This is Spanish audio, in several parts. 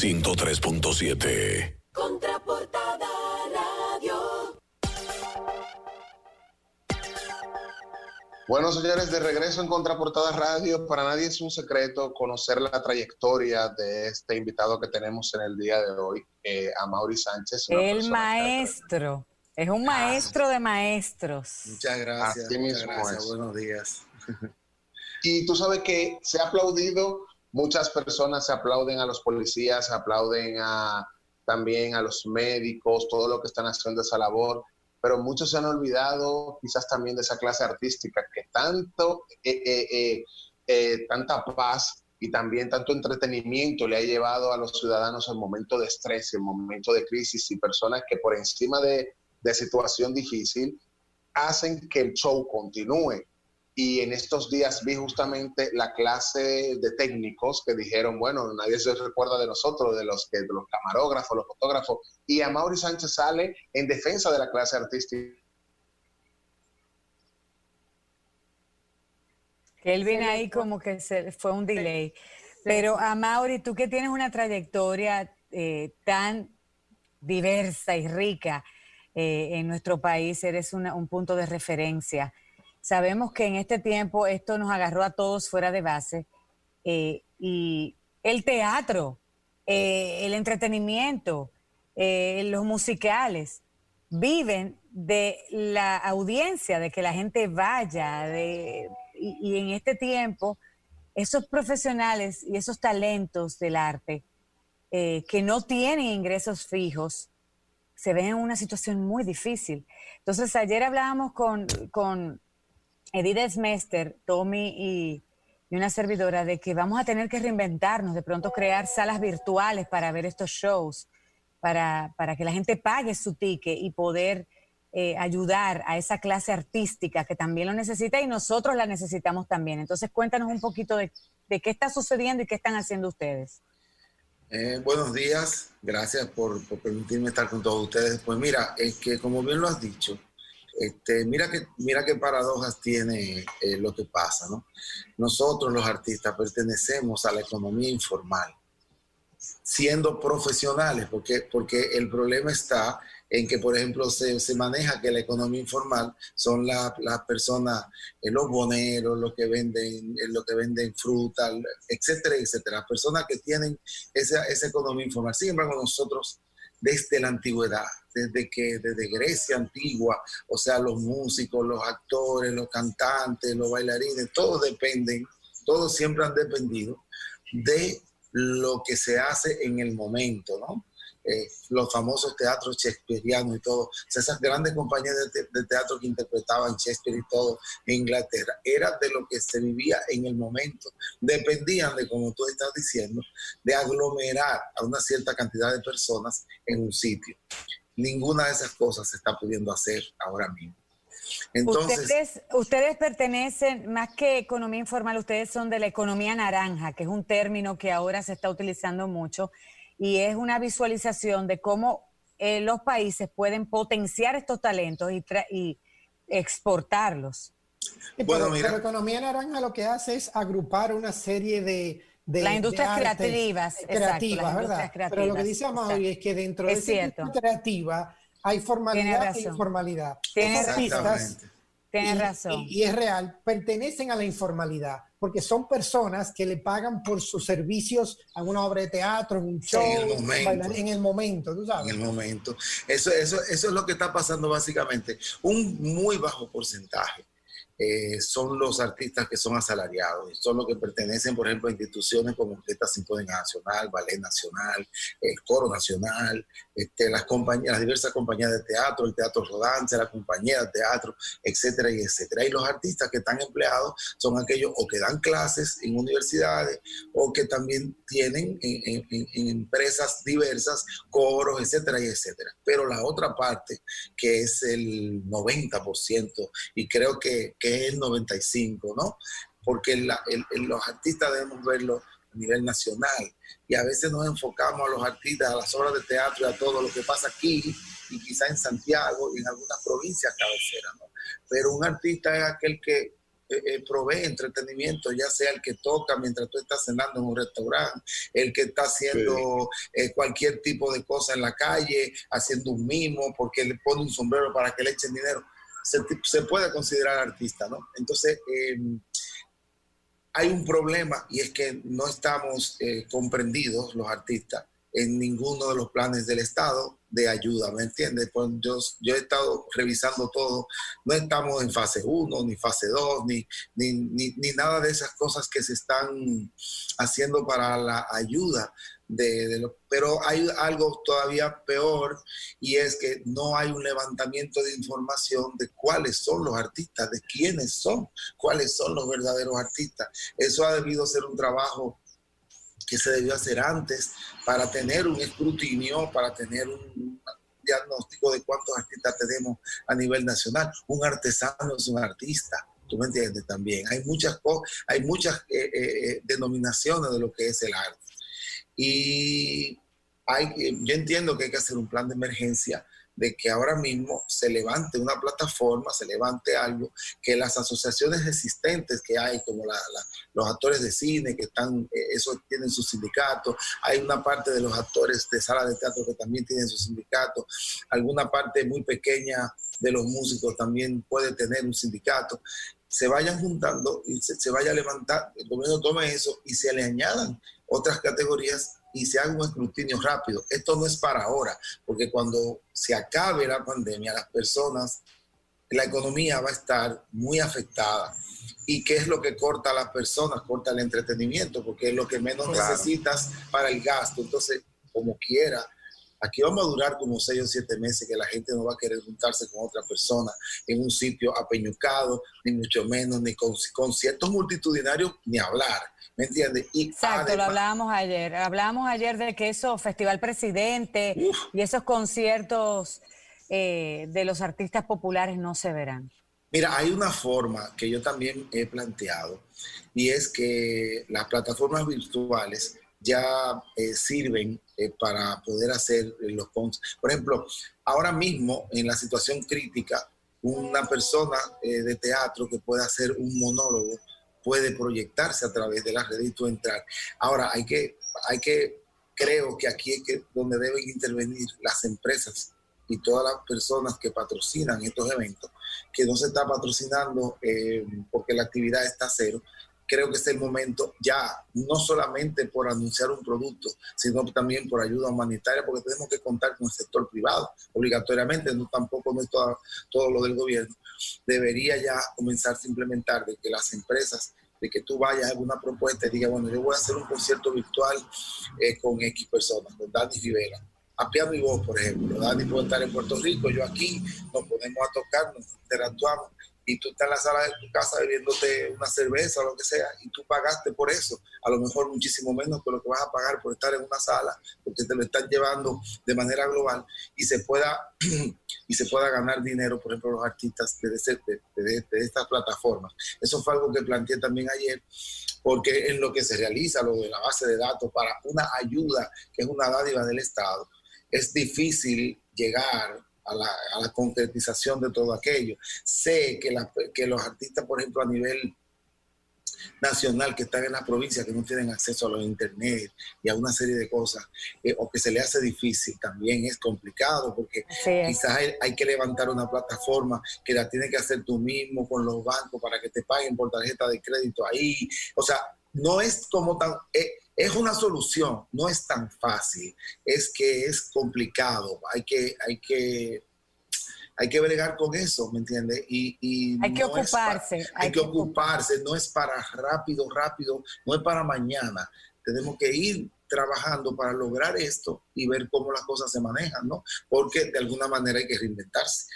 103.7. Contraportada Radio. Bueno, señores, de regreso en Contraportada Radio, para nadie es un secreto conocer la trayectoria de este invitado que tenemos en el día de hoy, eh, a Mauri Sánchez. El maestro. Es un maestro de maestros. Muchas gracias. Así muchas mismo gracias. es. Buenos días. Y tú sabes que se ha aplaudido, muchas personas aplauden a los policías, aplauden a, también a los médicos, todo lo que están haciendo esa labor, pero muchos se han olvidado quizás también de esa clase artística que tanto, eh, eh, eh, eh, tanta paz y también tanto entretenimiento le ha llevado a los ciudadanos en momentos de estrés, en momentos de crisis y personas que por encima de, de situación difícil hacen que el show continúe y en estos días vi justamente la clase de técnicos que dijeron, bueno, nadie se recuerda de nosotros, de los, que, de los camarógrafos, los fotógrafos, y a Mauri Sánchez sale en defensa de la clase artística. Kelvin ahí como que se fue un delay. Pero a Mauri, tú que tienes una trayectoria eh, tan diversa y rica eh, en nuestro país, eres una- un punto de referencia. Sabemos que en este tiempo esto nos agarró a todos fuera de base eh, y el teatro, eh, el entretenimiento, eh, los musicales viven de la audiencia, de que la gente vaya, y, en este tiempo esos profesionales y esos talentos del arte que no tienen ingresos fijos se ven en una situación muy difícil. Entonces, ayer hablábamos con Edith Smester, Tommy y, una servidora de que vamos a tener que reinventarnos, de pronto crear salas virtuales para ver estos shows, para, para que la gente pague su ticket y poder eh, ayudar a esa clase artística que también lo necesita y nosotros la necesitamos también. Entonces, cuéntanos un poquito de, de qué está sucediendo y qué están haciendo ustedes. Eh, buenos días. Gracias por, por permitirme estar con todos ustedes. Pues mira, es que como bien lo has dicho, este, mira, que, mira qué paradojas tiene eh, lo que pasa, ¿no? Nosotros los artistas pertenecemos a la economía informal, siendo profesionales, porque, porque el problema está en que, por ejemplo, se, se maneja que la economía informal son la- las personas, eh, los boneros, los que venden, eh, los que venden fruta, etcétera, etcétera, las personas que tienen esa, esa economía informal. Sin embargo, nosotros desde la antigüedad, desde que desde Grecia antigua, o sea, los músicos, los actores, los cantantes, los bailarines, todos dependen, todos siempre han dependido de lo que se hace en el momento, ¿no? Eh, los famosos teatros shakespearianos y todo, esas grandes compañías de teatro que interpretaban Shakespeare y todo en Inglaterra, era de lo que se vivía en el momento. Dependían de, como tú estás diciendo, de aglomerar a una cierta cantidad de personas en un sitio. Ninguna de esas cosas se está pudiendo hacer ahora mismo. Entonces, ustedes, ustedes pertenecen, más que economía informal, ustedes son de la economía naranja, que es un término que ahora se está utilizando mucho y es una visualización de cómo eh, los países pueden potenciar estos talentos y, tra- y exportarlos. Sí, Bueno, pero, mira. pero Economía Naranja lo que hace es agrupar una serie de... de Las industrias de artes creativas, exacto, creativas, las ¿verdad? industrias Pero lo que creativas, dice Amaury exacto. es que dentro Es de esa industria creativa hay formalidad e informalidad. Tiene Los artistas. Tienes y- razón. Y, y es real, pertenecen a la informalidad, porque son personas que le pagan por sus servicios a una obra de teatro, en un show, en el momento. bailar- en el momento, tú en sabes. el momento. Eso, eso, eso es lo que está pasando básicamente. Un muy bajo porcentaje eh, son los artistas que son asalariados, son los que pertenecen, por ejemplo, a instituciones como Orquesta Sinfónica Nacional, Ballet Nacional, el Coro Nacional, este, las, compañías, las diversas compañías de teatro, el Teatro Rodante, la compañía de teatro, etcétera, y etcétera. Y los artistas que están empleados son aquellos o que dan clases en universidades o que también tienen en, empresas diversas coros, etcétera, y etcétera. Pero la otra parte, que es el 90%, y creo que es el 95%, ¿no? Porque la- el- el- los artistas debemos verlo a nivel nacional y a veces nos enfocamos a los artistas, a las obras de teatro y a todo lo que pasa aquí y quizá en Santiago y en algunas provincias cabeceras, ¿no? Pero un artista es aquel que eh, eh, provee entretenimiento, ya sea el que toca mientras tú estás cenando en un restaurante, el que está haciendo eh, cualquier tipo de cosa en la calle, haciendo un mimo, porque le pone un sombrero para que le echen dinero. Se, puede considerar artista, ¿no? Entonces, em, hay un problema y es que no estamos comprendidos los artistas en ninguno de los planes del Estado de ayuda, ¿me entiendes? Pues yo, yo he estado revisando todo, no estamos en fase 1, ni fase 2, ni, ni, ni, nada de esas cosas que se están haciendo para la ayuda. De, de pero hay algo todavía peor y es que no hay un levantamiento de información de cuáles son los artistas, de quiénes son, cuáles son los verdaderos artistas. Eso ha debido ser un trabajo que se debió hacer antes para tener un escrutinio, para tener un diagnóstico de cuántos artistas tenemos a nivel nacional. Un artesano es un artista, tú me entiendes también. Hay muchas, hay muchas eh, eh, denominaciones de lo que es el arte. Y hay, yo entiendo que hay que hacer un plan de emergencia de que ahora mismo se levante una plataforma, se levante algo, que las asociaciones existentes que hay, como los actores de cine, que están, eh, eso tienen su sindicato, hay una parte de los actores de sala de teatro que también tienen su sindicato, alguna parte muy pequeña de los músicos también puede tener un sindicato, se vayan juntando y se, se vaya a levantar, el gobierno tome eso y se le añadan otras categorías y se haga un escrutinio rápido. Esto no es para ahora, porque cuando se acabe la pandemia, las personas, la economía va a estar muy afectada. ¿Y qué es lo que corta a las personas? Corta el entretenimiento, porque es lo que menos necesitas para el gasto. Entonces, como quiera, aquí vamos a durar como seis o siete meses que la gente no va a querer juntarse con otra persona en un sitio apeñucado, ni mucho menos, ni con conciertos multitudinarios, ni hablar. ¿Me entiendes? Exacto, lo hablábamos ayer. Hablábamos ayer de que eso, Festival Presidente y esos conciertos eh, de los artistas populares no se verán. Mira, hay una forma que yo también he planteado y es que las plataformas virtuales ya eh, sirven eh, para poder hacer los conciertos. Por ejemplo, ahora mismo en la situación crítica, una persona de teatro que pueda hacer un monólogo puede proyectarse a través de la red y tú entrar. Ahora, hay que, hay que, creo que aquí es que donde deben intervenir las empresas y todas las personas que patrocinan estos eventos, que no se está patrocinando eh, porque la actividad está cero, creo que es el momento ya, no solamente por anunciar un producto, sino también por ayuda humanitaria, porque tenemos que contar con el sector privado obligatoriamente, no tampoco no es todo, lo del gobierno. Debería ya comenzar a implementar de que las empresas de que tú vayas a alguna propuesta y digas, bueno, yo voy a hacer un concierto virtual eh, con X personas, con Dani Rivera, a piano y voz, por ejemplo. Dani puede estar en Puerto Rico, yo aquí, nos ponemos a tocar, nos interactuamos y tú estás en la sala de tu casa bebiéndote una cerveza o lo que sea y tú pagaste por eso, a lo mejor muchísimo menos que lo que vas a pagar por estar en una sala, porque te lo están llevando de manera global y se pueda, y se pueda ganar dinero, por ejemplo, los artistas de, de, estas plataformas. Eso fue algo que planteé también ayer, porque en lo que se realiza, lo de la base de datos para una ayuda, que es una dádiva del Estado, es difícil llegar a la, concretización de todo aquello. Sé que, que los artistas, por ejemplo, a nivel nacional que están en la provincia que no tienen acceso a los internet y a una serie de cosas eh, o que se le hace difícil también es complicado porque quizás hay, hay, que levantar una plataforma que la tienes que hacer tú mismo con los bancos para que te paguen por tarjeta de crédito ahí o sea no es como tan eh, es una solución, no es tan fácil, es que es complicado, hay que, hay que, hay que bregar con eso, ¿me entiendes? Y, hay que ocuparse. hay, que, ocuparse, no es para rápido, rápido, no es para mañana. Tenemos que ir trabajando para lograr esto y ver cómo las cosas se manejan, ¿no? Porque de alguna manera hay que reinventarse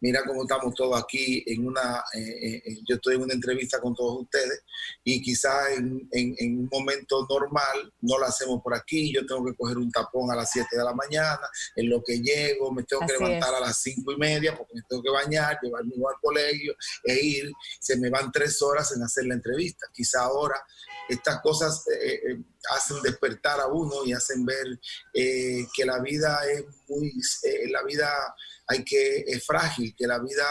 mira cómo estamos todos aquí en una, eh, eh, eh, yo estoy en una entrevista con todos ustedes y quizás en, un momento normal no lo hacemos por aquí, yo tengo que coger un tapón a las 7 de la mañana, en lo que llego me tengo que levantar a las 5 y media porque me tengo que bañar, llevar mi hijo al colegio e ir, se me van tres horas en hacer la entrevista, quizá ahora estas cosas hacen despertar a uno y hacen ver eh, que la vida es muy, eh, la vida hay que, es frágil, que la vida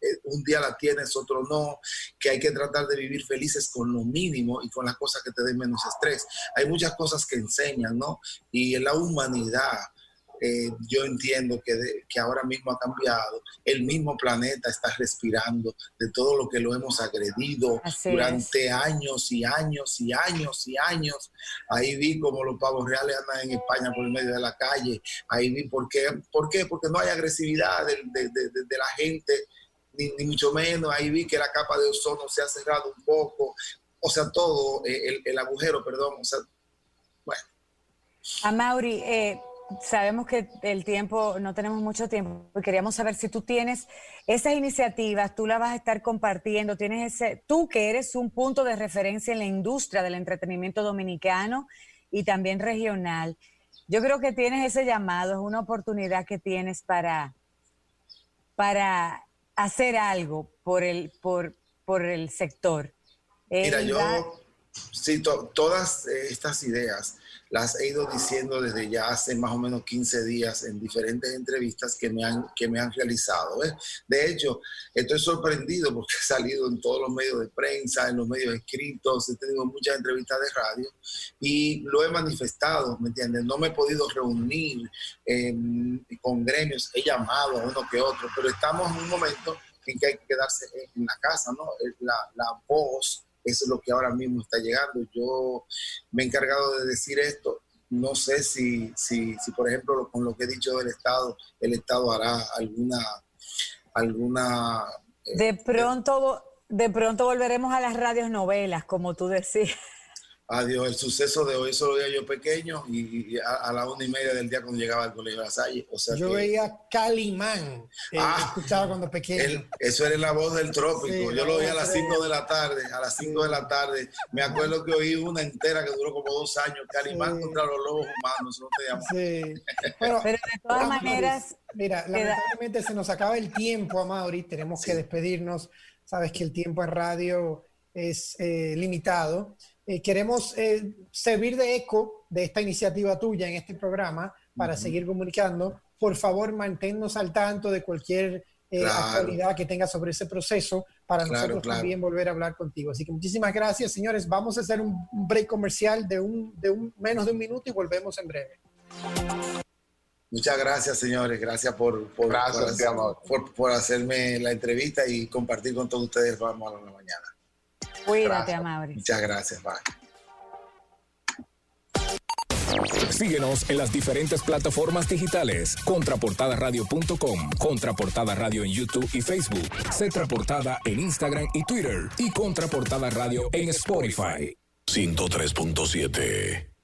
eh, un día la tienes, otro no, que hay que tratar de vivir felices con lo mínimo y con las cosas que te den menos estrés. Hay muchas cosas que enseñan, ¿no? Y en la humanidad, eh, yo entiendo que, que, ahora mismo ha cambiado. El mismo planeta está respirando de todo lo que lo hemos agredido durante años y años y años y años. Ahí vi como los pavos reales andan en España por el medio de la calle. Ahí vi por qué. ¿Por qué? Porque no hay agresividad de, de, de, la gente, ni, ni, mucho menos. Ahí vi que la capa de ozono se ha cerrado un poco. O sea, todo, eh, el, el agujero, perdón. O sea, bueno. A Mauri, eh, sabemos que el tiempo, no tenemos mucho tiempo, y queríamos saber si tú tienes esas iniciativas, tú las vas a estar compartiendo, tienes ese, tú que eres un punto de referencia en la industria del entretenimiento dominicano y también regional. Yo creo que tienes ese llamado, es una oportunidad que tienes para, para hacer algo por el, por, por el sector. Mira, eh, yo, sí, todas estas ideas las he ido diciendo desde ya hace más o menos 15 días en diferentes entrevistas que me han, que me han realizado. De hecho, estoy sorprendido porque he salido en todos los medios de prensa, en los medios escritos, he tenido muchas entrevistas de radio y lo he manifestado, ¿me entiendes? No me he podido reunir con gremios, he llamado a uno que otro, pero estamos en un momento en que hay que quedarse en la casa, ¿no? La, la voz eso es lo que ahora mismo está llegando. Yo me he encargado de decir esto. No sé si, si, si por ejemplo, con lo que he dicho del Estado, el Estado hará alguna... alguna eh, de pronto... De pronto volveremos a las radios novelas, como tú decías. Adiós, el suceso de hoy solo veía yo pequeño y, a, la una y media del día cuando llegaba al colegio de la Salle. O sea yo veía Calimán, eh, ah, escuchaba cuando pequeño. eso era la voz del trópico. yo lo veía a las 5 de la tarde, a las 5 de la tarde. Me acuerdo que oí una entera que duró como dos años, Calimán contra los lobos humanos, no te Sí. Pero de todas maneras... Mira, lamentablemente se nos acaba el tiempo, Amaury, tenemos que despedirnos. Sabes que el tiempo en radio es eh, limitado. Eh, queremos eh, servir de eco de esta iniciativa tuya en este programa para seguir comunicando. Por favor, manténnos al tanto de cualquier eh, actualidad que tenga sobre ese proceso para nosotros también volver a hablar contigo. Así que muchísimas gracias, señores. Vamos a hacer un break comercial de un, de un menos de un minuto y volvemos en breve. Muchas gracias, señores. Gracias por, por, por, por, hacerme la entrevista y compartir con todos ustedes. Vamos a la mañana. Cuídate, Amable. Muchas gracias, bye. Síguenos en las diferentes plataformas digitales. Contraportadaradio.com, Contraportada Radio en YouTube y Facebook, Cetraportada en Instagram y Twitter y Contraportada Radio en Spotify. 103.7